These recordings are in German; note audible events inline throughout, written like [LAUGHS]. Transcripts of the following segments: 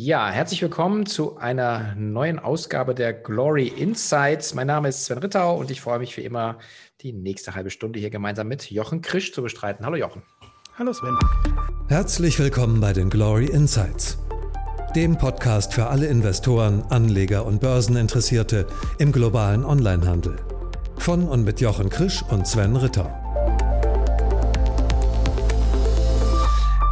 Ja, herzlich willkommen zu einer neuen Ausgabe der Glory Insights. Mein Name ist Sven Rittau und ich freue mich wie immer, die nächste halbe Stunde hier gemeinsam mit Jochen Krisch zu bestreiten. Hallo Jochen. Hallo Sven. Herzlich willkommen bei den Glory Insights, dem Podcast für alle Investoren, Anleger und Börseninteressierte im globalen Onlinehandel. Von und mit Jochen Krisch und Sven Rittau.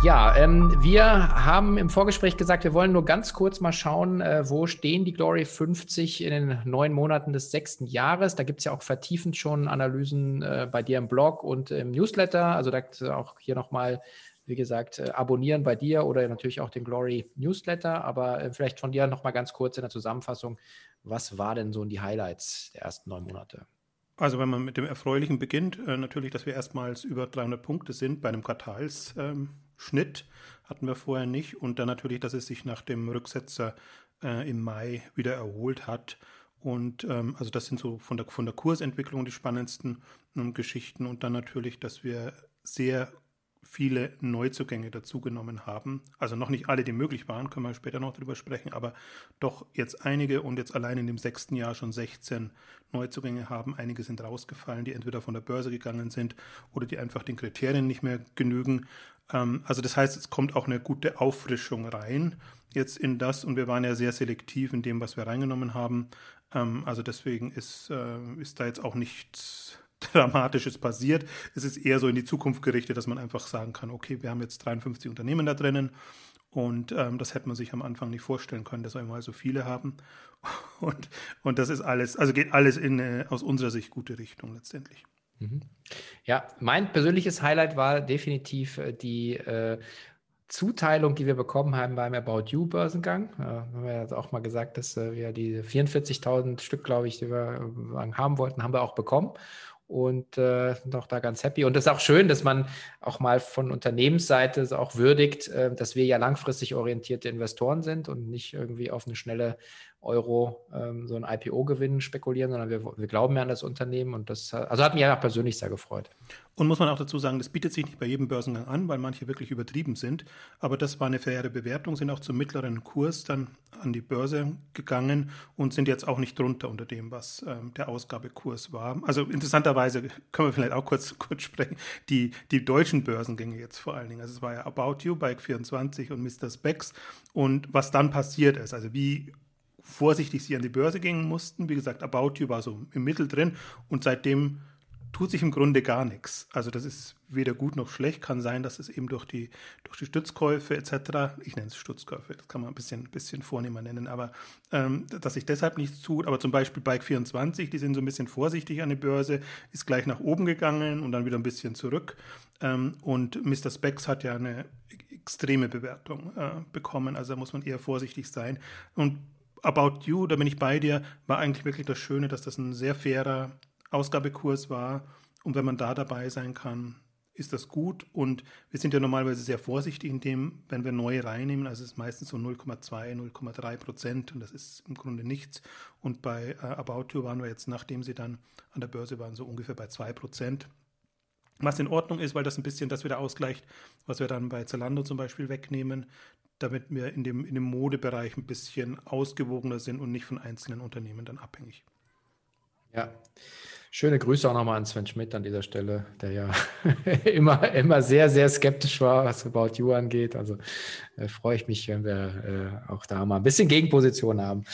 Ja, ähm, wir haben im Vorgespräch gesagt, wir wollen nur ganz kurz mal schauen, äh, wo stehen die Glory 50 in den neun Monaten des sechsten Jahres. Da gibt es ja auch vertiefend schon Analysen äh, bei dir im Blog und im Newsletter. Also da auch hier nochmal, wie gesagt, äh, abonnieren bei dir oder natürlich auch den Glory Newsletter. Aber äh, vielleicht von dir nochmal ganz kurz in der Zusammenfassung, was war denn so die Highlights der ersten neun Monate? Also wenn man mit dem Erfreulichen beginnt, äh, natürlich, dass wir erstmals über 300 Punkte sind bei einem Quartals. Ähm Schnitt hatten wir vorher nicht. Und dann natürlich, dass es sich nach dem Rücksetzer äh, im Mai wieder erholt hat. Und ähm, also das sind so von der, von der Kursentwicklung die spannendsten ähm, Geschichten. Und dann natürlich, dass wir sehr viele Neuzugänge dazugenommen haben. Also noch nicht alle, die möglich waren, können wir später noch darüber sprechen, aber doch jetzt einige und jetzt allein in dem sechsten Jahr schon 16 Neuzugänge haben. Einige sind rausgefallen, die entweder von der Börse gegangen sind oder die einfach den Kriterien nicht mehr genügen. Ähm, also das heißt, es kommt auch eine gute Auffrischung rein jetzt in das und wir waren ja sehr selektiv in dem, was wir reingenommen haben. Ähm, also deswegen ist, äh, ist da jetzt auch nichts Dramatisches passiert. Es ist eher so in die Zukunft gerichtet, dass man einfach sagen kann, okay, wir haben jetzt 53 Unternehmen da drinnen und ähm, das hätte man sich am Anfang nicht vorstellen können, dass wir mal so viele haben. [LAUGHS] Und, und das ist alles, also geht alles in äh, aus unserer Sicht gute Richtung letztendlich. Mhm. Ja, mein persönliches Highlight war definitiv äh, die äh, Zuteilung, die wir bekommen haben beim About You Börsengang. Äh, haben wir ja auch mal gesagt, dass äh, wir die 44.000 Stück, glaube ich, die wir äh, haben wollten, haben wir auch bekommen und äh, auch da ganz happy. Und es ist auch schön, dass man auch mal von Unternehmensseite auch würdigt, äh, dass wir ja langfristig orientierte Investoren sind und nicht irgendwie auf eine schnelle Euro ähm, so ein IPO-Gewinn spekulieren, sondern wir, wir, glauben ja an das Unternehmen und das also hat mich ja persönlich sehr gefreut. Und muss man auch dazu sagen, das bietet sich nicht bei jedem Börsengang an, weil manche wirklich übertrieben sind. Aber das war eine faire Bewertung, sind auch zum mittleren Kurs dann an die Börse gegangen und sind jetzt auch nicht drunter unter dem, was ähm, der Ausgabekurs war. Also interessanterweise können wir vielleicht auch kurz, [LAUGHS] kurz sprechen, die, die deutschen Börsengänge jetzt vor allen Dingen. Also es war ja About You, Bike24 und Mr. Specs. Und was dann passiert ist, also wie vorsichtig sie an die Börse gehen mussten. Wie gesagt, About You war so im Mittel drin und seitdem tut sich im Grunde gar nichts. Also das ist weder gut noch schlecht. Kann sein, dass es eben durch die, durch die Stützkäufe etc., ich nenne es Stützkäufe, das kann man ein bisschen, bisschen vornehmer nennen, aber ähm, dass sich deshalb nichts tut. Aber zum Beispiel Bike24, die sind so ein bisschen vorsichtig an die Börse, ist gleich nach oben gegangen und dann wieder ein bisschen zurück. Ähm, und Mr. Specs hat ja eine extreme Bewertung äh, bekommen, also da muss man eher vorsichtig sein. Und About You, da bin ich bei dir, war eigentlich wirklich das Schöne, dass das ein sehr fairer Ausgabekurs war. Und wenn man da dabei sein kann, ist das gut. Und wir sind ja normalerweise sehr vorsichtig in dem, wenn wir neue reinnehmen. Also es ist meistens so 0,2, 0,3 Prozent und das ist im Grunde nichts. Und bei äh, About You waren wir jetzt, nachdem sie dann an der Börse waren, so ungefähr bei 2 Prozent. Was in Ordnung ist, weil das ein bisschen das wieder ausgleicht, was wir dann bei Zalando zum Beispiel wegnehmen damit wir in dem, in dem Modebereich ein bisschen ausgewogener sind und nicht von einzelnen Unternehmen dann abhängig. Ja. Schöne Grüße auch nochmal an Sven Schmidt an dieser Stelle, der ja [LAUGHS] immer, immer sehr, sehr skeptisch war, was About You angeht. Also äh, freue ich mich, wenn wir äh, auch da mal ein bisschen Gegenposition haben.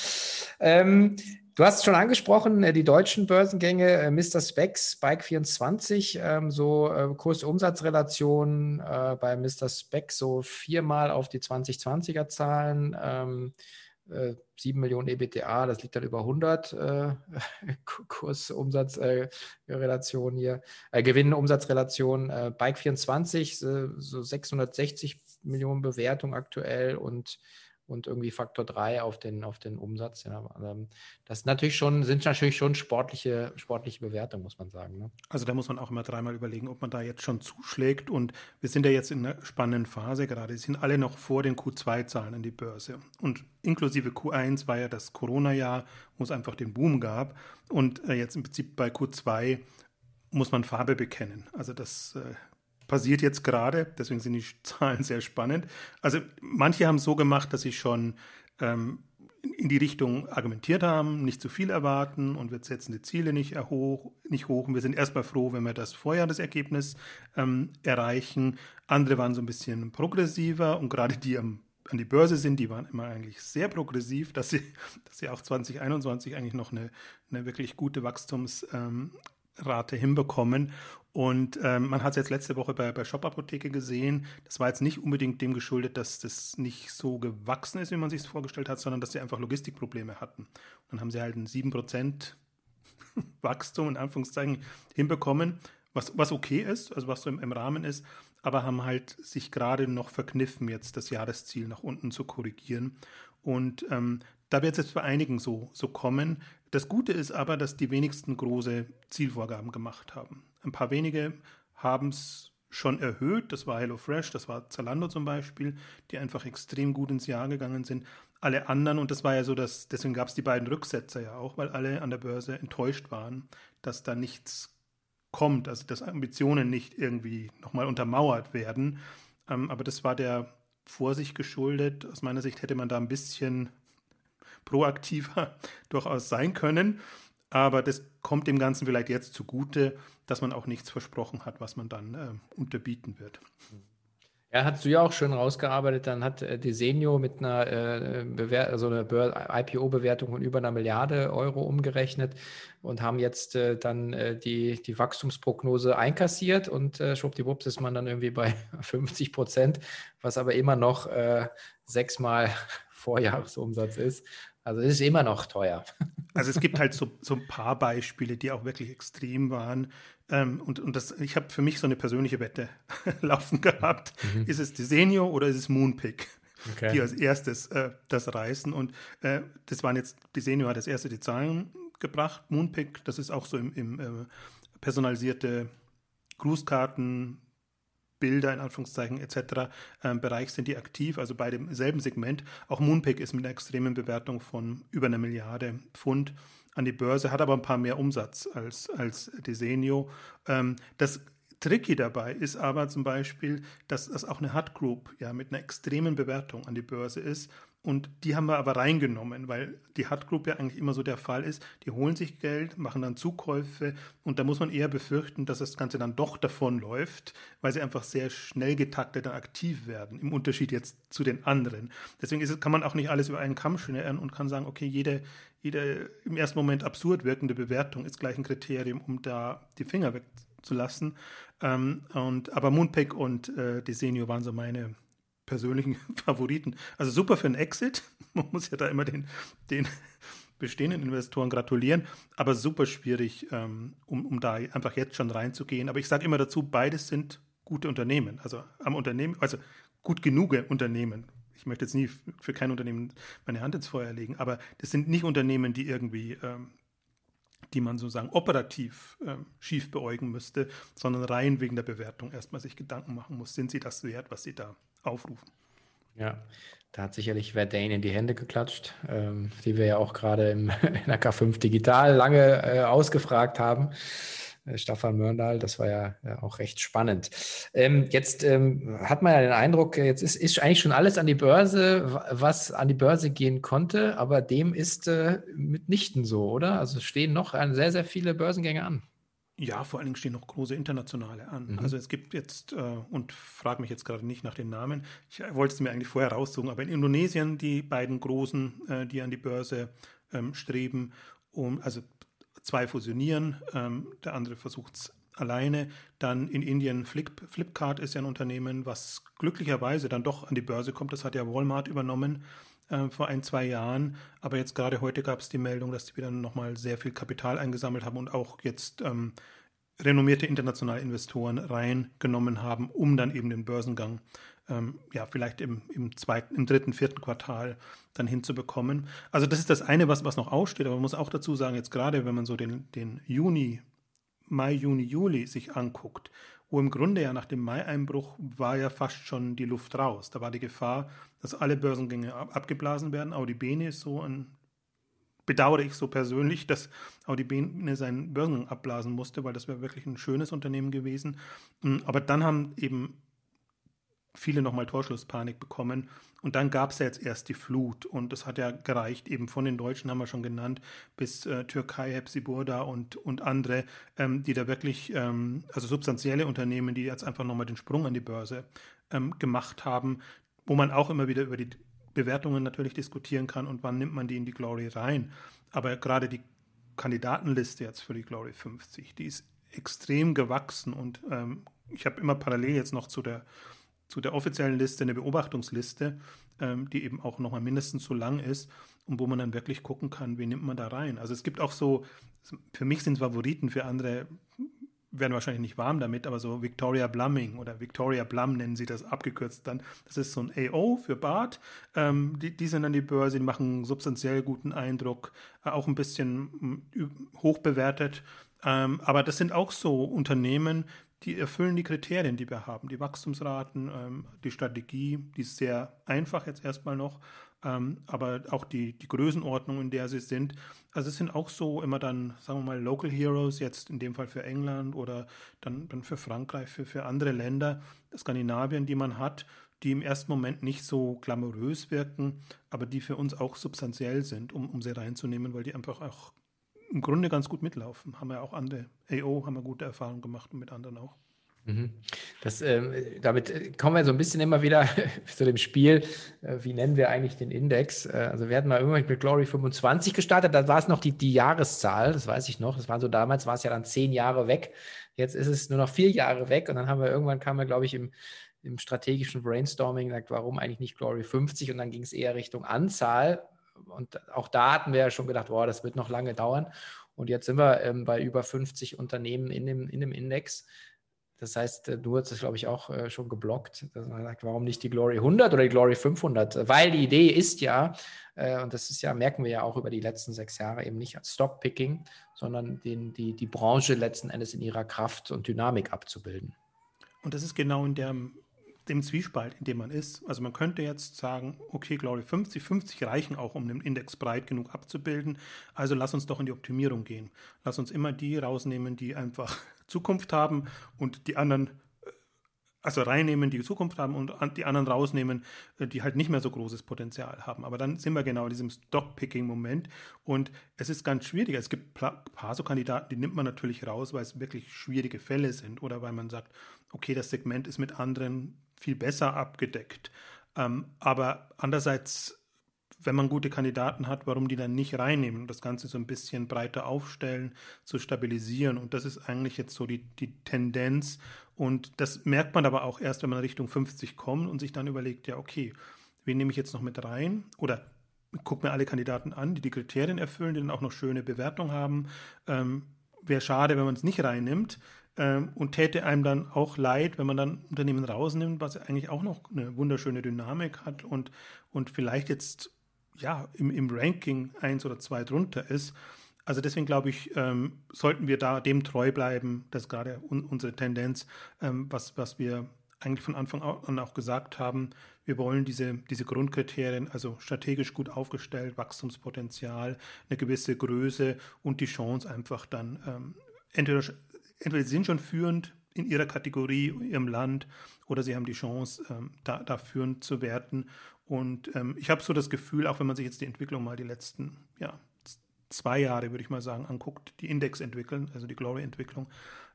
Ähm, Du hast es schon angesprochen, äh, die deutschen Börsengänge, äh, Mr. Specs, Bike24, ähm, so äh, Kurs-Umsatz-Relation bei Mr. Specs so viermal auf die 2020er Zahlen, 7 ähm, Millionen EBTA, das liegt dann über 100 [LAUGHS] Kurs-Umsatz-Relation hier, Gewinn-Umsatz-Relation, Bike24 so 660 Millionen Bewertung aktuell und und irgendwie Faktor 3 auf den, auf den Umsatz. Ja. Ähm, das natürlich schon, sind natürlich schon sportliche, sportliche Bewertungen, muss man sagen. Ne? Also da muss man auch immer dreimal überlegen, ob man da jetzt schon zuschlägt. Und wir sind ja jetzt in einer spannenden Phase gerade. Sie sind alle noch vor den Q2-Zahlen an die Börse. Und inklusive Q1 war ja das Corona-Jahr, wo es einfach den Boom gab. Und äh, jetzt im Prinzip bei Q2 muss man Farbe bekennen. Also das äh, passiert jetzt gerade, deswegen sind die [LAUGHS] Zahlen sehr spannend. Also manche haben es so gemacht, dass sie schon ähm, in die Richtung argumentiert haben, nicht zu viel erwarten und wir setzen die Ziele nicht hoch, nicht hoch. Und wir sind erstmal froh, wenn wir das Vorjahresergebnis ähm, erreichen. Andere waren so ein bisschen progressiver und gerade die am, an die Börse sind, die waren immer eigentlich sehr progressiv, dass sie, [LAUGHS] dass sie auch 2021 eigentlich noch eine, eine wirklich gute Wachstumsrate ähm, hinbekommen. Und ähm, man hat es jetzt letzte Woche bei, bei Shop Apotheke gesehen. Das war jetzt nicht unbedingt dem geschuldet, dass das nicht so gewachsen ist, wie man sich es vorgestellt hat, sondern dass sie einfach Logistikprobleme hatten. Und dann haben sie halt ein 7% [LAUGHS] Wachstum in Anführungszeichen hinbekommen, was, was okay ist, also was so im, im Rahmen ist, aber haben halt sich gerade noch verkniffen, jetzt das Jahresziel nach unten zu korrigieren. Und ähm, da wird es jetzt bei einigen so, so kommen. Das Gute ist aber, dass die wenigsten große Zielvorgaben gemacht haben. Ein paar wenige haben es schon erhöht. Das war HelloFresh, das war Zalando zum Beispiel, die einfach extrem gut ins Jahr gegangen sind. Alle anderen, und das war ja so, dass deswegen gab es die beiden Rücksetzer ja auch, weil alle an der Börse enttäuscht waren, dass da nichts kommt, also dass Ambitionen nicht irgendwie nochmal untermauert werden. Ähm, aber das war der Vorsicht geschuldet. Aus meiner Sicht hätte man da ein bisschen proaktiver [LAUGHS] durchaus sein können. Aber das kommt dem Ganzen vielleicht jetzt zugute, dass man auch nichts versprochen hat, was man dann äh, unterbieten wird. Ja, hast du ja auch schön rausgearbeitet. Dann hat äh, Desenio mit einer, äh, also eine IPO-Bewertung von über einer Milliarde Euro umgerechnet und haben jetzt äh, dann äh, die, die Wachstumsprognose einkassiert und äh, schwuppdiwupps ist man dann irgendwie bei [LAUGHS] 50 Prozent, was aber immer noch äh, sechsmal [LAUGHS] Vorjahresumsatz ist. Also es ist immer noch teuer. [LAUGHS] Also es gibt halt so, so ein paar Beispiele, die auch wirklich extrem waren. Ähm, und und das, ich habe für mich so eine persönliche Wette [LAUGHS] laufen gehabt. Mhm. Ist es Desenio oder ist es Moonpick? Okay. Die als erstes äh, das reißen. Und äh, das waren jetzt, Desenio hat als erste die Zahlen gebracht. Moonpick, das ist auch so im, im äh, personalisierte Grußkarten, Bilder in Anführungszeichen etc. Ähm, Bereich sind die aktiv, also bei demselben Segment. Auch Moonpick ist mit einer extremen Bewertung von über einer Milliarde Pfund an die Börse, hat aber ein paar mehr Umsatz als, als Desenio. Ähm, das Tricky dabei ist aber zum Beispiel, dass das auch eine Hut Group ja mit einer extremen Bewertung an die Börse ist und die haben wir aber reingenommen, weil die Hut Group ja eigentlich immer so der Fall ist. Die holen sich Geld, machen dann Zukäufe und da muss man eher befürchten, dass das Ganze dann doch davonläuft, weil sie einfach sehr schnell getaktet und aktiv werden, im Unterschied jetzt zu den anderen. Deswegen ist, kann man auch nicht alles über einen Kamm schneiden und kann sagen, okay, jede, jede im ersten Moment absurd wirkende Bewertung ist gleich ein Kriterium, um da die Finger wegzulassen. Ähm, und, aber Moonpick und äh, Desenio waren so meine persönlichen [LAUGHS] Favoriten. Also super für einen Exit. [LAUGHS] Man muss ja da immer den, den [LAUGHS] bestehenden Investoren gratulieren, aber super schwierig, ähm, um, um da einfach jetzt schon reinzugehen. Aber ich sage immer dazu, beides sind gute Unternehmen. Also am Unternehmen, also gut genug Unternehmen. Ich möchte jetzt nie für kein Unternehmen meine Hand ins Feuer legen, aber das sind nicht Unternehmen, die irgendwie ähm, die man sozusagen operativ äh, schief beäugen müsste, sondern rein wegen der Bewertung erstmal sich Gedanken machen muss, sind sie das wert, was sie da aufrufen. Ja, da hat sicherlich Verdane in die Hände geklatscht, ähm, die wir ja auch gerade im, [LAUGHS] in der K5 Digital lange äh, ausgefragt haben. Äh, Staffan Mörndal, das war ja, ja auch recht spannend. Ähm, jetzt ähm, hat man ja den Eindruck, jetzt ist, ist, eigentlich schon alles an die Börse, was an die Börse gehen konnte, aber dem ist äh, mitnichten so, oder? Also stehen noch sehr, sehr viele Börsengänge an. Ja, vor allen Dingen stehen noch große internationale an. Mhm. Also es gibt jetzt, äh, und frage mich jetzt gerade nicht nach den Namen, ich wollte es mir eigentlich vorher raussuchen, aber in Indonesien die beiden großen, äh, die an die Börse ähm, streben, um, also zwei fusionieren, ähm, der andere versucht es alleine. Dann in Indien Flip, Flipkart ist ja ein Unternehmen, was glücklicherweise dann doch an die Börse kommt. Das hat ja Walmart übernommen äh, vor ein, zwei Jahren. Aber jetzt gerade heute gab es die Meldung, dass die wieder nochmal sehr viel Kapital eingesammelt haben und auch jetzt ähm, renommierte internationale Investoren reingenommen haben, um dann eben den Börsengang ähm, ja vielleicht im, im zweiten, im dritten, vierten Quartal dann hinzubekommen. Also das ist das eine, was, was noch aussteht, aber man muss auch dazu sagen, jetzt gerade wenn man so den, den Juni, Mai, Juni, Juli sich anguckt, wo im Grunde ja nach dem Mai-Einbruch war ja fast schon die Luft raus. Da war die Gefahr, dass alle Börsengänge abgeblasen werden. Audi Bene ist so ein bedauere ich so persönlich, dass Audi Bene seinen Börsengang abblasen musste, weil das wäre wirklich ein schönes Unternehmen gewesen. Aber dann haben eben viele nochmal Torschlusspanik bekommen. Und dann gab es ja jetzt erst die Flut. Und das hat ja gereicht, eben von den Deutschen haben wir schon genannt, bis äh, Türkei, Hepsiburda und, und andere, ähm, die da wirklich, ähm, also substanzielle Unternehmen, die jetzt einfach nochmal den Sprung an die Börse ähm, gemacht haben, wo man auch immer wieder über die Bewertungen natürlich diskutieren kann und wann nimmt man die in die Glory rein. Aber gerade die Kandidatenliste jetzt für die Glory 50, die ist extrem gewachsen und ähm, ich habe immer parallel jetzt noch zu der, zu der offiziellen Liste eine Beobachtungsliste, ähm, die eben auch nochmal mindestens so lang ist und wo man dann wirklich gucken kann, wen nimmt man da rein. Also es gibt auch so, für mich sind Favoriten, für andere werden wahrscheinlich nicht warm damit, aber so Victoria Blumming oder Victoria Blum nennen sie das abgekürzt dann. Das ist so ein AO für Bart. Ähm, die, die sind an die Börse, die machen substanziell guten Eindruck, äh, auch ein bisschen äh, hoch bewertet. Ähm, aber das sind auch so Unternehmen, die erfüllen die Kriterien, die wir haben. Die Wachstumsraten, ähm, die Strategie, die ist sehr einfach jetzt erstmal noch ähm, aber auch die, die Größenordnung, in der sie sind. Also es sind auch so immer dann, sagen wir mal, Local Heroes, jetzt in dem Fall für England oder dann, dann für Frankreich, für, für andere Länder, Skandinavien, die man hat, die im ersten Moment nicht so glamourös wirken, aber die für uns auch substanziell sind, um, um sie reinzunehmen, weil die einfach auch im Grunde ganz gut mitlaufen. Haben wir auch andere, AO haben wir gute Erfahrungen gemacht und mit anderen auch. Mhm. Das, ähm, damit kommen wir so ein bisschen immer wieder [LAUGHS] zu dem Spiel, äh, wie nennen wir eigentlich den Index? Äh, also wir hatten mal irgendwann mit Glory 25 gestartet, da war es noch die, die Jahreszahl, das weiß ich noch, das war so damals, war es ja dann zehn Jahre weg, jetzt ist es nur noch vier Jahre weg und dann haben wir irgendwann, kam wir glaube ich im, im strategischen Brainstorming gesagt, warum eigentlich nicht Glory 50 und dann ging es eher Richtung Anzahl und auch da hatten wir ja schon gedacht, boah, das wird noch lange dauern und jetzt sind wir ähm, bei über 50 Unternehmen in dem, in dem Index. Das heißt, äh, du hast es, glaube ich, auch äh, schon geblockt, dass man sagt, warum nicht die Glory 100 oder die Glory 500? Weil die Idee ist ja, äh, und das ist ja, merken wir ja auch über die letzten sechs Jahre, eben nicht als Stockpicking, sondern den, die, die Branche letzten Endes in ihrer Kraft und Dynamik abzubilden. Und das ist genau in der, dem Zwiespalt, in dem man ist. Also man könnte jetzt sagen, okay, Glory 50, 50 reichen auch, um den Index breit genug abzubilden. Also lass uns doch in die Optimierung gehen. Lass uns immer die rausnehmen, die einfach [LAUGHS] Zukunft haben und die anderen äh, also reinnehmen, die Zukunft haben und die anderen rausnehmen, äh, die halt nicht mehr so großes Potenzial haben. Aber dann sind wir genau in diesem Stockpicking-Moment und es ist ganz schwierig. Es gibt ein paar so Kandidaten, die nimmt man natürlich raus, weil es wirklich schwierige Fälle sind oder weil man sagt, okay, das Segment ist mit anderen viel besser abgedeckt. Ähm, aber andererseits wenn man gute Kandidaten hat, warum die dann nicht reinnehmen und das Ganze so ein bisschen breiter aufstellen, zu stabilisieren. Und das ist eigentlich jetzt so die, die Tendenz. Und das merkt man aber auch erst, wenn man Richtung 50 kommt und sich dann überlegt, ja, okay, wen nehme ich jetzt noch mit rein? Oder guck mir alle Kandidaten an, die die Kriterien erfüllen, die dann auch noch schöne Bewertung haben. Ähm, Wäre schade, wenn man es nicht reinnimmt. Ähm, und täte einem dann auch leid, wenn man dann Unternehmen rausnimmt, was eigentlich auch noch eine wunderschöne Dynamik hat und, und vielleicht jetzt ja, im, im Ranking eins oder zwei drunter ist. Also deswegen glaube ich, ähm, sollten wir da dem treu bleiben. Das ist gerade un unsere Tendenz, ähm, was, was wir eigentlich von Anfang an auch gesagt haben. Wir wollen diese, diese Grundkriterien, also strategisch gut aufgestellt, Wachstumspotenzial, eine gewisse Größe und die Chance einfach dann, ähm, entweder, entweder sie sind schon führend in ihrer Kategorie, in ihrem Land, oder sie haben die Chance, ähm, da, da führend zu werden. Und ähm, ich habe so das Gefühl, auch wenn man sich jetzt die Entwicklung mal die letzten ja, zwei Jahre, würde ich mal sagen, anguckt, die Index-Entwicklung, also die Glory-Entwicklung,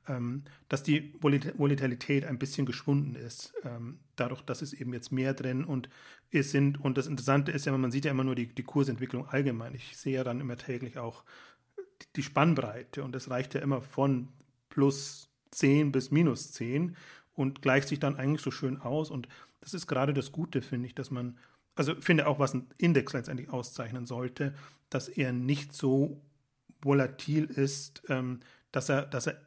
ähm, dass die Volatilität ein bisschen geschwunden ist. Ähm, dadurch, dass es eben jetzt mehr drin und es sind, und das Interessante ist ja, man sieht ja immer nur die, die Kursentwicklung allgemein. Ich sehe ja dann immer täglich auch die Spannbreite und das reicht ja immer von plus 10 bis minus 10 und gleicht sich dann eigentlich so schön aus und das ist gerade das Gute, finde ich, dass man, also finde auch, was ein Index letztendlich auszeichnen sollte, dass er nicht so volatil ist, ähm, dass er, dass er,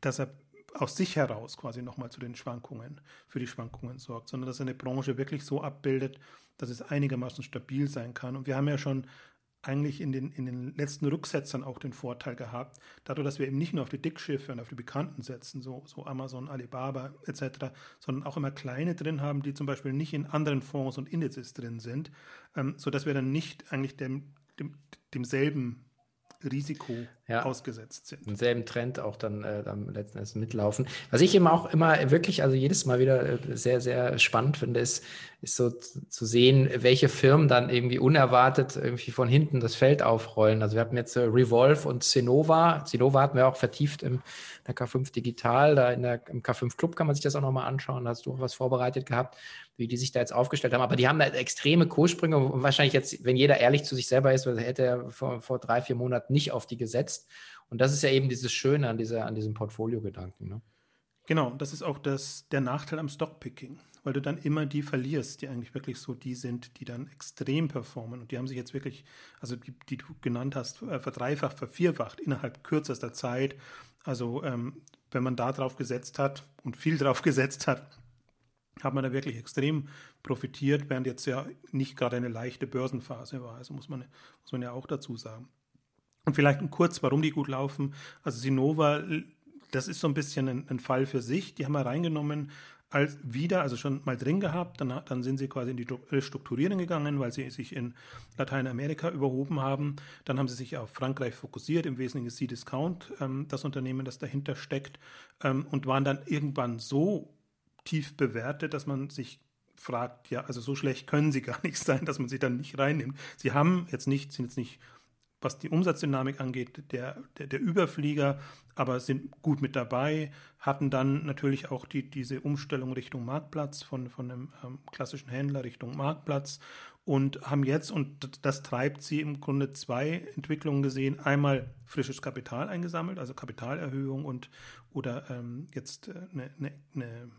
dass er aus sich heraus quasi nochmal zu den Schwankungen, für die Schwankungen sorgt, sondern dass er eine Branche wirklich so abbildet, dass es einigermaßen stabil sein kann. Und wir haben ja schon eigentlich in den, in den letzten Rücksetzern auch den Vorteil gehabt, dadurch, dass wir eben nicht nur auf die Dickschiffe und auf die Bekannten setzen, so, so Amazon, Alibaba etc., sondern auch immer kleine drin haben, die zum Beispiel nicht in anderen Fonds und Indizes drin sind, ähm, sodass wir dann nicht eigentlich dem dem, demselben Risiko ja. ausgesetzt sind. Denselben Trend auch dann, äh, dann letzten Endes mitlaufen. Was ich immer auch immer wirklich, also jedes Mal wieder äh, sehr, sehr spannend finde, ist, ist so zu sehen, welche Firmen dann irgendwie unerwartet irgendwie von hinten das Feld aufrollen. Also wir hatten jetzt äh, Revolve und Cenova. Cenova hatten wir auch vertieft im der K5 Digital, da in der, im K5 Club kann man sich das auch nochmal anschauen. Da hast du auch was vorbereitet gehabt, wie die sich da jetzt aufgestellt haben. Aber die haben da extreme Kurssprünge und wahrscheinlich jetzt, wenn jeder ehrlich zu sich selber ist, hätte er vor, vor drei, vier Monaten nicht auf die gesetzt. Und das ist ja eben dieses Schöne an, dieser, an diesem Portfolio-Gedanken. Ne? Genau, das ist auch das, der Nachteil am Stockpicking, weil du dann immer die verlierst, die eigentlich wirklich so die sind, die dann extrem performen. Und die haben sich jetzt wirklich, also die, die du genannt hast, äh, verdreifacht, vervierfacht innerhalb kürzester Zeit. Also ähm, wenn man da drauf gesetzt hat und viel drauf [LAUGHS] gesetzt hat, hat man da wirklich extrem profitiert, während jetzt ja nicht gerade eine leichte Börsenphase war. Also muss man, muss man ja auch dazu sagen. Und vielleicht kurz, warum die gut laufen. Also Sinova, das ist so ein bisschen ein, ein Fall für sich. Die haben wir reingenommen, als wieder, also schon mal drin gehabt, dann, dann sind sie quasi in die Restrukturierung gegangen, weil sie sich in Lateinamerika überhoben haben. Dann haben sie sich auf Frankreich fokussiert, im Wesentlichen ist C-Discount ähm, das Unternehmen, das dahinter steckt, ähm, und waren dann irgendwann so tief bewertet, dass man sich fragt, ja, also so schlecht können sie [LAUGHS] gar nicht sein, dass man sie dann nicht reinnimmt. Sie haben jetzt nicht, sind jetzt nicht was die Umsatzdynamik angeht, der, der, der, Überflieger, aber sind gut mit dabei, hatten dann natürlich auch die, diese Umstellung Richtung Marktplatz, von, von einem ähm, klassischen Händler Richtung Marktplatz und haben jetzt, und das treibt sie im Grunde zwei Entwicklungen gesehen, einmal frisches Kapital eingesammelt, also Kapitalerhöhung und oder ähm, jetzt eine, äh, eine, eine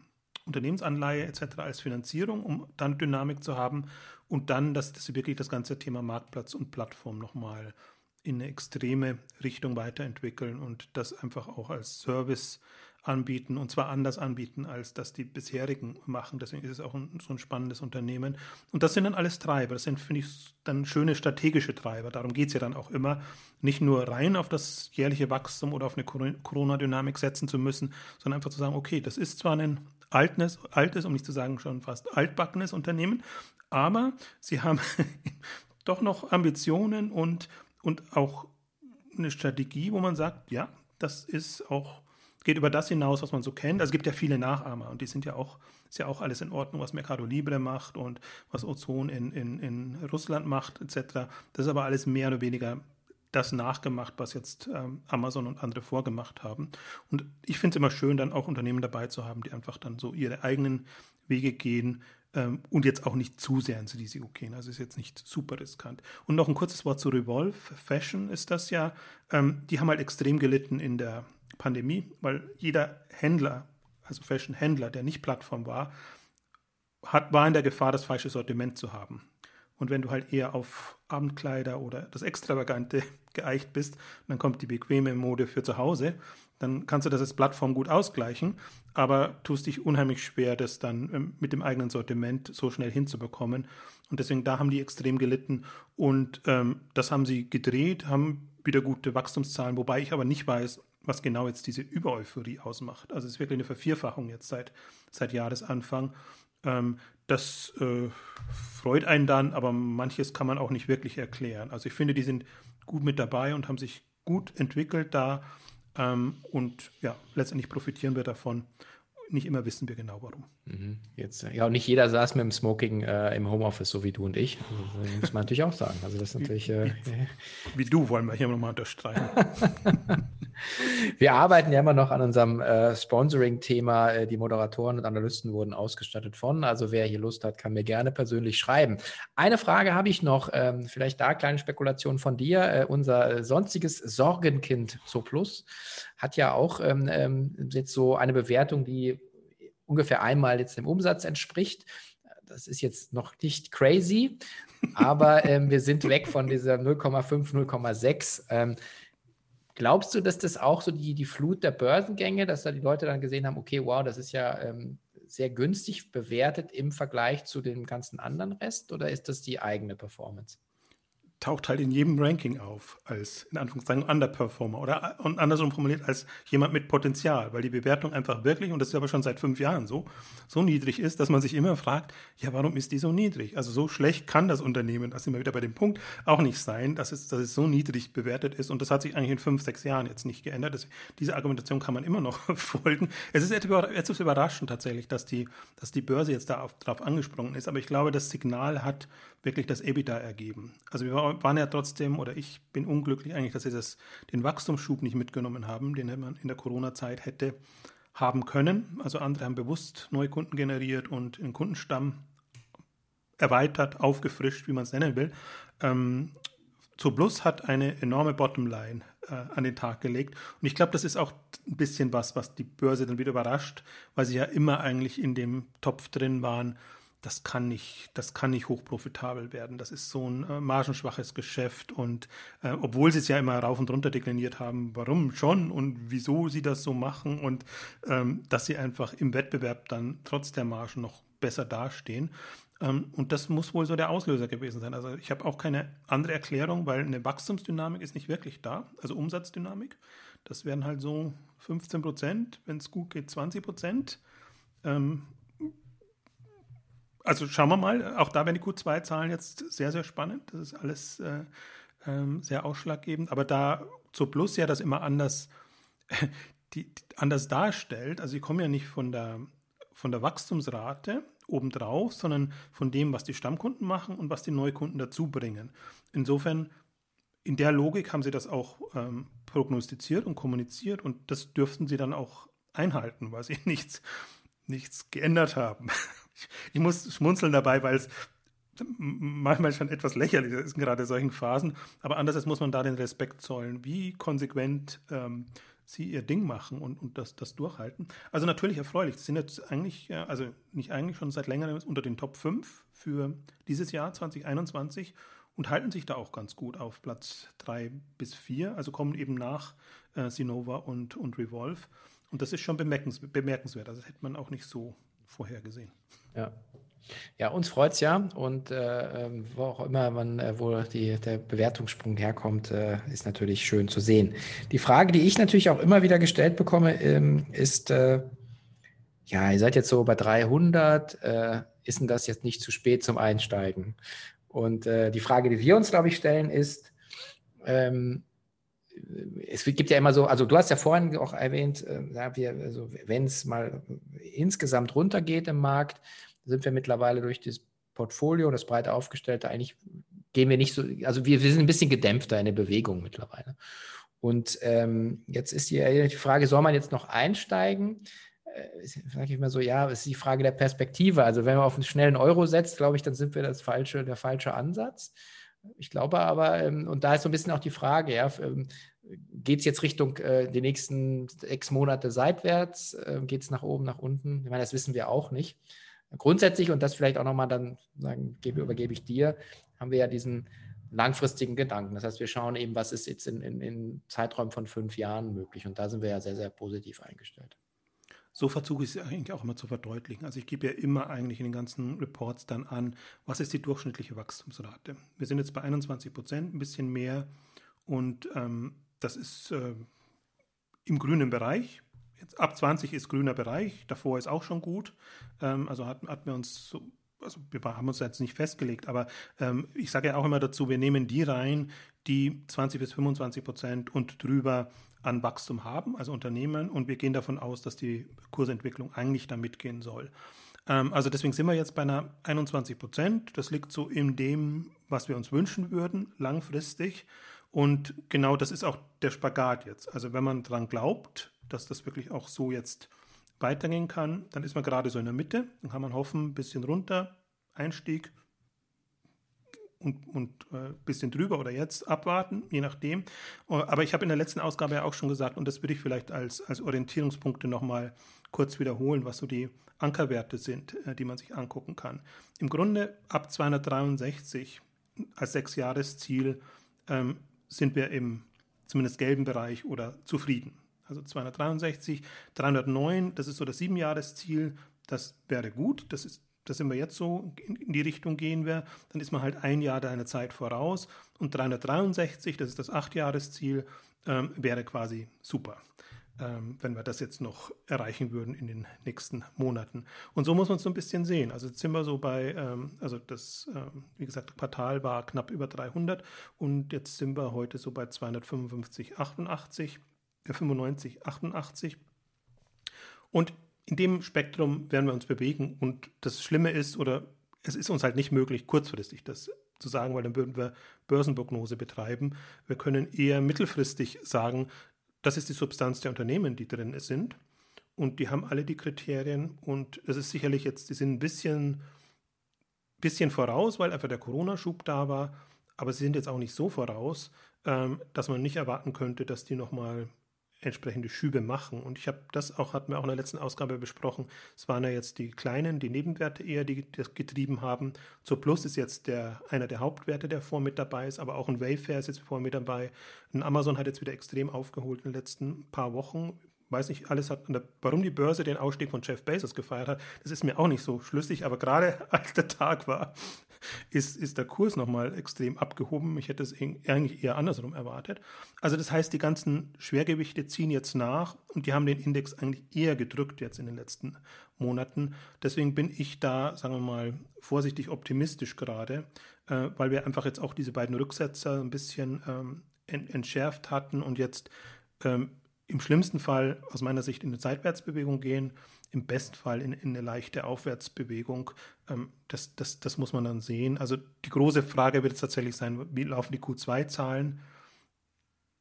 Unternehmensanleihe etc. als Finanzierung, um dann Dynamik zu haben und dann, dass, sie wirklich das ganze Thema Marktplatz und Plattform nochmal in eine extreme Richtung weiterentwickeln und das einfach auch als Service anbieten und zwar anders anbieten, als das die bisherigen machen. Deswegen ist es auch ein, so ein spannendes Unternehmen. Und das sind dann alles Treiber. Das sind, finde ich, dann schöne strategische Treiber. Darum geht es ja dann auch immer, nicht nur rein auf das jährliche Wachstum oder auf eine Corona-Dynamik setzen zu müssen, sondern einfach zu sagen, okay, das ist zwar ein altes, altes, um nicht zu sagen schon fast altbackenes Unternehmen, aber sie haben [LAUGHS] doch noch Ambitionen und, und auch eine Strategie, wo man sagt, ja, das ist auch, geht über das hinaus, was man so kennt. Also es gibt ja viele Nachahmer und die sind ja auch, ist ja auch alles in Ordnung, was Mercado Libre macht und was Ozon in, in, in Russland macht, etc. Das ist aber alles mehr oder weniger das nachgemacht, was jetzt ähm, Amazon und andere vorgemacht haben. Und ich finde es immer schön, dann auch Unternehmen dabei zu haben, die einfach dann so ihre eigenen Wege gehen ähm, und jetzt auch nicht zu sehr ins Risiko gehen. Also ist jetzt nicht super riskant. Und noch ein kurzes Wort zu Revolve. Fashion ist das ja. Ähm, die haben halt extrem gelitten in der Pandemie, weil jeder Händler, also Fashion-Händler, der nicht Plattform war, hat, war in der Gefahr, das falsche Sortiment zu haben. Und wenn du halt eher auf Abendkleider oder das Extravagante [LAUGHS] geeicht bist, dann kommt die bequeme Mode für zu Hause, dann kannst du das als Plattform gut ausgleichen, aber tust dich unheimlich schwer, das dann ähm, mit dem eigenen Sortiment so schnell hinzubekommen. Und deswegen, da haben die extrem gelitten und ähm, das haben sie gedreht, haben wieder gute Wachstumszahlen, wobei ich aber nicht weiß, was genau jetzt diese Übereuphorie ausmacht. Also es ist wirklich eine Vervierfachung jetzt seit, seit Jahresanfang. Ähm, das äh, freut einen dann, aber manches kann man auch nicht wirklich erklären. Also ich finde, die sind gut mit dabei und haben sich gut entwickelt da. Ähm, und ja, letztendlich profitieren wir davon nicht immer wissen wir genau warum. Mhm. Jetzt, ja, und nicht jeder saß mit dem Smoking äh, im Homeoffice, so wie du und ich. Also, das muss man natürlich auch sagen. Also das ist natürlich. Äh, wie, du wollen wir hier nochmal unterstreichen. [LAUGHS] wir arbeiten ja immer noch an unserem äh, Sponsoring-Thema. Äh, die Moderatoren und Analysten wurden ausgestattet von. Also wer hier Lust hat, kann mir gerne persönlich schreiben. Eine Frage habe ich noch, ähm, vielleicht da kleine Spekulation von dir. Äh, unser sonstiges Sorgenkind Zooplus hat ja auch ähm, ähm, jetzt so eine Bewertung, die ungefähr einmal jetzt dem Umsatz entspricht. Das ist jetzt noch nicht crazy, aber ähm, wir sind weg von dieser 0,5, 0,6. Ähm, glaubst du, dass das auch so die, die Flut der Börsengänge, dass da die Leute dann gesehen haben, okay, wow, das ist ja ähm, sehr günstig bewertet im Vergleich zu dem ganzen anderen Rest oder ist das die eigene Performance? Taucht halt in jedem Ranking auf als in Anführungszeichen Underperformer oder und andersrum formuliert als jemand mit Potenzial, weil die Bewertung einfach wirklich und das ist aber schon seit fünf Jahren so so niedrig ist, dass man sich immer fragt, ja warum ist die so niedrig? Also so schlecht kann das Unternehmen, das sind wir wieder bei dem Punkt, auch nicht sein, dass es dass es so niedrig bewertet ist und das hat sich eigentlich in fünf sechs Jahren jetzt nicht geändert. Das, diese Argumentation kann man immer noch [LAUGHS] folgen. Es ist etwas überraschend tatsächlich, dass die dass die Börse jetzt darauf angesprungen ist, aber ich glaube, das Signal hat wirklich das EBITDA ergeben. Also wir waren ja trotzdem, oder ich bin unglücklich eigentlich, dass sie das, den Wachstumsschub nicht mitgenommen haben, den man in der Corona-Zeit hätte haben können. Also andere haben bewusst neue Kunden generiert und den Kundenstamm erweitert, aufgefrischt, wie man es nennen will. Ähm, Plus hat eine enorme Bottomline äh, an den Tag gelegt. Und ich glaube, das ist auch ein bisschen was, was die Börse dann wieder überrascht, weil sie ja immer eigentlich in dem Topf drin waren das kann nicht, das kann nicht hochprofitabel werden. Das ist so ein äh, margenschwaches Geschäft und äh, obwohl sie es ja immer rauf und runter dekliniert haben, warum schon und wieso sie das so machen und ähm, dass sie einfach im Wettbewerb dann trotz der Margen noch besser dastehen. Ähm, und das muss wohl so der Auslöser gewesen sein. Also ich habe auch keine andere Erklärung, weil eine Wachstumsdynamik ist nicht wirklich da, also Umsatzdynamik. Das wären halt so 15 Prozent, wenn es gut geht, 20 Prozent. Ähm, also schauen wir mal, auch da werden die Q2-Zahlen jetzt sehr, sehr spannend. Das ist alles äh, ähm, sehr ausschlaggebend. Aber da zur Plus ja das immer anders, [LAUGHS] die, die, anders darstellt, also sie kommen ja nicht von der, von der Wachstumsrate obendrauf, sondern von dem, was die Stammkunden machen und was die Neukunden dazu bringen. Insofern, in der Logik haben sie das auch ähm, prognostiziert und kommuniziert und das dürften sie dann auch einhalten, weil sie [LAUGHS] nichts, nichts geändert haben. [LAUGHS] Ich muss schmunzeln dabei, weil es manchmal schon etwas lächerlich ist, in gerade solchen Phasen. Aber andererseits muss man da den Respekt zollen, wie konsequent ähm, sie ihr Ding machen und, und das, das durchhalten. Also natürlich erfreulich. Sie sind jetzt eigentlich, also nicht eigentlich schon seit längerem unter den Top 5 für dieses Jahr 2021 und halten sich da auch ganz gut auf Platz 3 bis 4. Also kommen eben nach äh, Sinova und, und Revolve. Und das ist schon bemerkenswert. Also das hätte man auch nicht so vorhergesehen. Ja. Ja, uns freut es ja und äh, ähm, wo auch immer man, äh, wo die, der Bewertungssprung herkommt, äh, ist natürlich schön zu sehen. Die Frage, die ich natürlich auch immer wieder gestellt bekomme, ähm, ist, äh, ja, ihr seid jetzt so bei 300, äh, ist denn das jetzt nicht zu spät zum Einsteigen? Und äh, die Frage, die wir uns, glaube ich, stellen, ist, ähm, es gibt ja immer so, also du hast ja vorhin auch erwähnt, äh, also wenn es mal insgesamt runtergeht im Markt, sind wir mittlerweile durch das Portfolio, das breite aufgestellte, eigentlich gehen wir nicht so, also wir, wir sind ein bisschen gedämpfter in der Bewegung mittlerweile. Und ähm, jetzt ist die, die Frage, soll man jetzt noch einsteigen? Äh, sage ich mal so, ja, es ist die Frage der Perspektive. Also wenn man auf einen schnellen Euro setzt, glaube ich, dann sind wir das falsche, der falsche Ansatz. Ich glaube aber, ähm, und da ist so ein bisschen auch die Frage, ja, ähm, geht es jetzt Richtung äh, die nächsten sechs Monate seitwärts? Äh, geht es nach oben, nach unten? Ich meine, das wissen wir auch nicht. Grundsätzlich, und das vielleicht auch nochmal dann sagen, gebe, übergebe ich dir, haben wir ja diesen langfristigen Gedanken. Das heißt, wir schauen eben, was ist jetzt in, in, in Zeiträumen von fünf Jahren möglich. Und da sind wir ja sehr, sehr positiv eingestellt. So versuche ich es eigentlich auch immer zu verdeutlichen. Also ich gebe ja immer eigentlich in den ganzen Reports dann an, was ist die durchschnittliche Wachstumsrate. Wir sind jetzt bei 21 Prozent, ein bisschen mehr. Und ähm, das ist äh, im grünen Bereich. Jetzt ab 20 ist grüner Bereich, davor ist auch schon gut. Ähm, also hatten, hatten wir uns so, also wir haben uns jetzt nicht festgelegt, aber ähm, ich sage ja auch immer dazu, wir nehmen die rein, die 20 bis 25 Prozent und drüber an Wachstum haben, also Unternehmen, und wir gehen davon aus, dass die Kursentwicklung eigentlich da mitgehen soll. Ähm, also deswegen sind wir jetzt bei einer 21 Prozent. Das liegt so in dem, was wir uns wünschen würden, langfristig. Und genau das ist auch der Spagat jetzt. Also wenn man daran glaubt, dass das wirklich auch so jetzt weitergehen kann, dann ist man gerade so in der Mitte. Dann kann man hoffen, ein bisschen runter, Einstieg und, und äh, bisschen drüber oder jetzt abwarten, je nachdem. Aber ich habe in der letzten Ausgabe ja auch schon gesagt, und das würde ich vielleicht als, als Orientierungspunkte nochmal kurz wiederholen, was so die Ankerwerte sind, äh, die man sich angucken kann. Im Grunde ab 263 als Sechsjahresziel ähm, sind wir im zumindest gelben Bereich oder zufrieden. Also 263, 309, das ist so das Siebenjahresziel, das wäre gut, das ist da sind wir jetzt so, in, die Richtung gehen wir, dann ist man halt ein Jahr deiner Zeit voraus und 363, das ist das Achtjahresziel, ähm, wäre quasi super wenn wir das jetzt noch erreichen würden in den nächsten Monaten. Und so muss man es so ein bisschen sehen. Also jetzt sind wir so bei, ähm, also das, ähm, wie gesagt, Quartal war knapp über 300 und jetzt sind wir heute so bei 255, 88, äh, 95, 88. Und in dem Spektrum werden wir uns bewegen. Und das Schlimme ist, oder es ist uns halt nicht möglich, kurzfristig das zu sagen, weil dann würden wir Börsenprognose betreiben. Wir können eher mittelfristig sagen, das ist die Substanz der Unternehmen, die drin sind. Und die haben alle die Kriterien. Und es ist sicherlich jetzt, die sind ein bisschen, bisschen voraus, weil einfach der Corona-Schub da war. Aber sie sind jetzt auch nicht so voraus, ähm, dass man nicht erwarten könnte, dass die nochmal entsprechende Schübe machen. Und ich habe das auch, hatten wir auch in der letzten Ausgabe besprochen. Es waren ja jetzt die kleinen, die Nebenwerte eher, die das getrieben haben. Zur Plus ist jetzt der, einer der Hauptwerte, der vor mit dabei ist, aber auch ein Wayfair ist jetzt vor mit dabei. Ein Amazon hat jetzt wieder extrem aufgeholt in den letzten paar Wochen weiß nicht, alles hat, warum die Börse den Ausstieg von Jeff Bezos gefeiert hat, das ist mir auch nicht so schlüssig, aber gerade [LAUGHS] als der Tag war, ist, ist der Kurs nochmal extrem abgehoben. Ich hätte es eigentlich eher andersrum erwartet. Also das heißt, die ganzen Schwergewichte ziehen jetzt nach und die haben den Index eigentlich eher gedrückt jetzt in den letzten Monaten. Deswegen bin ich da, sagen wir mal, vorsichtig optimistisch gerade, äh, weil wir einfach jetzt auch diese beiden Rücksetzer ein bisschen ähm, entschärft hatten und jetzt ähm, im schlimmsten Fall aus meiner Sicht in eine Seitwärtsbewegung gehen, im besten Fall in, in eine leichte Aufwärtsbewegung. Ähm, das, das, das muss man dann sehen. Also die große Frage wird jetzt tatsächlich sein, wie laufen die Q2-Zahlen?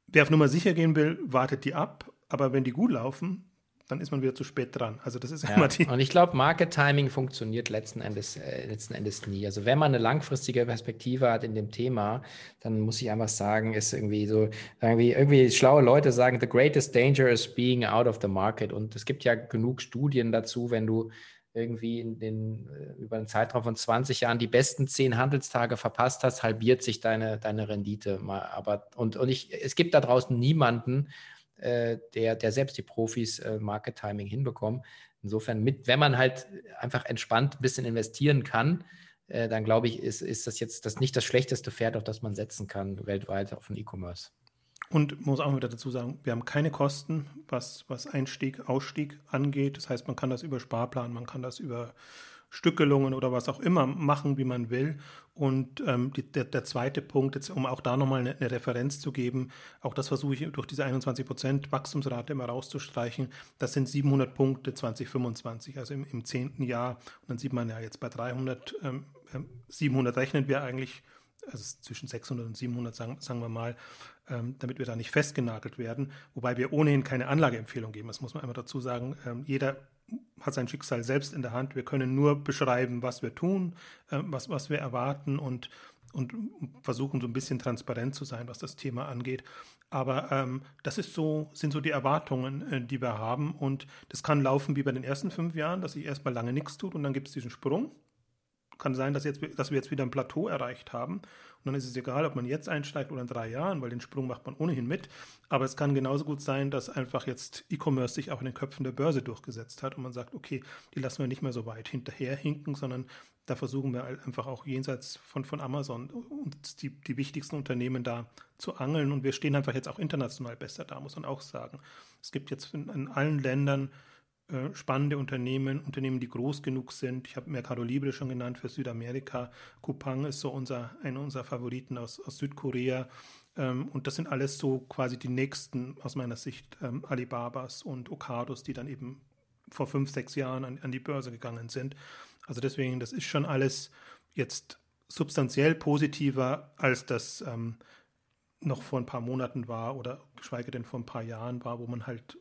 Wer auf Nummer sicher gehen will, wartet die ab. Aber wenn die gut laufen, dann ist man wieder zu spät dran. Also das ist ja, immer die. Und ich glaube, Market Timing funktioniert letzten Endes, äh, letzten Endes nie. Also wenn man eine langfristige Perspektive hat in dem Thema, dann muss ich einfach sagen, ist irgendwie so, irgendwie, irgendwie schlaue Leute sagen, the greatest danger is being out of the market. Und es gibt ja genug Studien dazu, wenn du irgendwie in den, äh, über einen Zeitraum von 20 Jahren die besten zehn Handelstage verpasst hast, halbiert sich deine, deine Rendite mal. Aber und, und ich, es gibt da draußen niemanden, äh, der, der selbst die Profis äh, Market Timing hinbekommen. Insofern, mit, wenn man halt einfach entspannt ein bisschen investieren kann, äh, dann glaube ich, ist, ist das jetzt das nicht das schlechteste Pferd, auf das man setzen kann, weltweit auf den E-Commerce. Und muss auch wieder dazu sagen, wir haben keine Kosten, was, was Einstieg, Ausstieg angeht. Das heißt, man kann das über Sparplan, man kann das über Stückelungen oder was auch immer machen, wie man will. Und ähm, die, der, der, zweite Punkt, jetzt, um auch da nochmal eine, eine Referenz zu geben, auch das versuche ich durch diese 21 Prozent Wachstumsrate immer rauszustreichen. Das sind 700 Punkte 2025, also im, im zehnten Jahr. Und dann sieht man ja jetzt bei 300, ähm, 700 ähm, rechnen wir eigentlich, also zwischen 600 und 700, sagen, sagen wir mal, ähm, damit wir da nicht festgenagelt werden. Wobei wir ohnehin keine Anlageempfehlung geben. Das muss man einmal dazu sagen. Ähm, jeder hat sein Schicksal selbst in der Hand. Wir können nur beschreiben, was wir tun, äh, was, was wir erwarten und, und versuchen so ein bisschen transparent zu sein, was das Thema angeht. Aber ähm, das ist so, sind so die Erwartungen, äh, die wir haben. Und das kann laufen wie bei den ersten fünf Jahren, dass sich erstmal lange nichts tut und dann gibt es diesen Sprung. Kann sein, dass, jetzt, dass wir jetzt wieder ein Plateau erreicht haben dann ist es egal, ob man jetzt einsteigt oder in drei Jahren, weil den Sprung macht man ohnehin mit. Aber es kann genauso gut sein, dass einfach jetzt E-Commerce sich auch in den Köpfen der Börse durchgesetzt hat und man sagt, okay, die lassen wir nicht mehr so weit hinterher hinken, sondern da versuchen wir halt einfach auch jenseits von, von Amazon und die, die wichtigsten Unternehmen da zu angeln. Und wir stehen einfach jetzt auch international besser da, muss man auch sagen. Es gibt jetzt in, in allen Ländern äh, spannende Unternehmen, Unternehmen, die groß genug sind. Ich habe Mercado Libre schon genannt für Südamerika. Coupang ist so unser, einer unserer Favoriten aus, aus Südkorea. Ähm, und das sind alles so quasi die nächsten, aus meiner Sicht, ähm, Alibabas und Okados, die dann eben vor fünf, sechs Jahren an, an die Börse gegangen sind. Also deswegen, das ist schon alles jetzt substanziell positiver, als das ähm, noch vor ein paar Monaten war oder geschweige denn vor ein paar Jahren war, wo man halt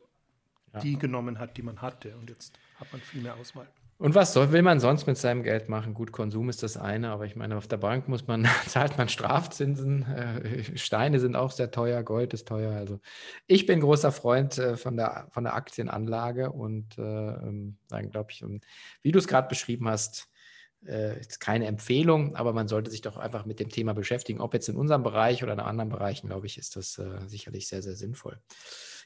ja. die genommen hat, die man hatte. Und jetzt hat man viel mehr Auswahl. Und was soll, will man sonst mit seinem Geld machen? Gut, Konsum ist das eine, aber ich meine, auf der Bank muss man, [LAUGHS] zahlt man Strafzinsen, äh, Steine sind auch sehr teuer, Gold ist teuer. Also ich bin großer Freund äh, von, der, von der Aktienanlage und äh, ähm, dann glaube ich, wie du es gerade beschrieben hast, äh, ist keine Empfehlung, aber man sollte sich doch einfach mit dem Thema beschäftigen. Ob jetzt in unserem Bereich oder in anderen Bereichen, glaube ich, ist das sicherlich sehr, sehr sinnvoll.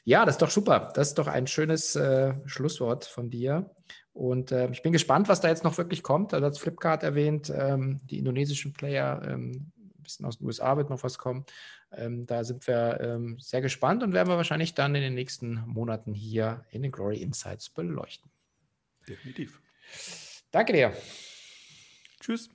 Ja, das ist doch super. Das ist doch ein schönes äh, Schlusswort von dir. Und äh, ich bin gespannt, was da jetzt noch wirklich kommt. Also hat Flipkart erwähnt, ähm, die indonesischen Player, ähm, ein bisschen aus den USA wird noch was kommen. Ähm, da sind wir ähm, sehr gespannt und werden wir wahrscheinlich dann in den nächsten Monaten hier in den Glory Insights beleuchten. Definitiv. Danke dir. Tschüss.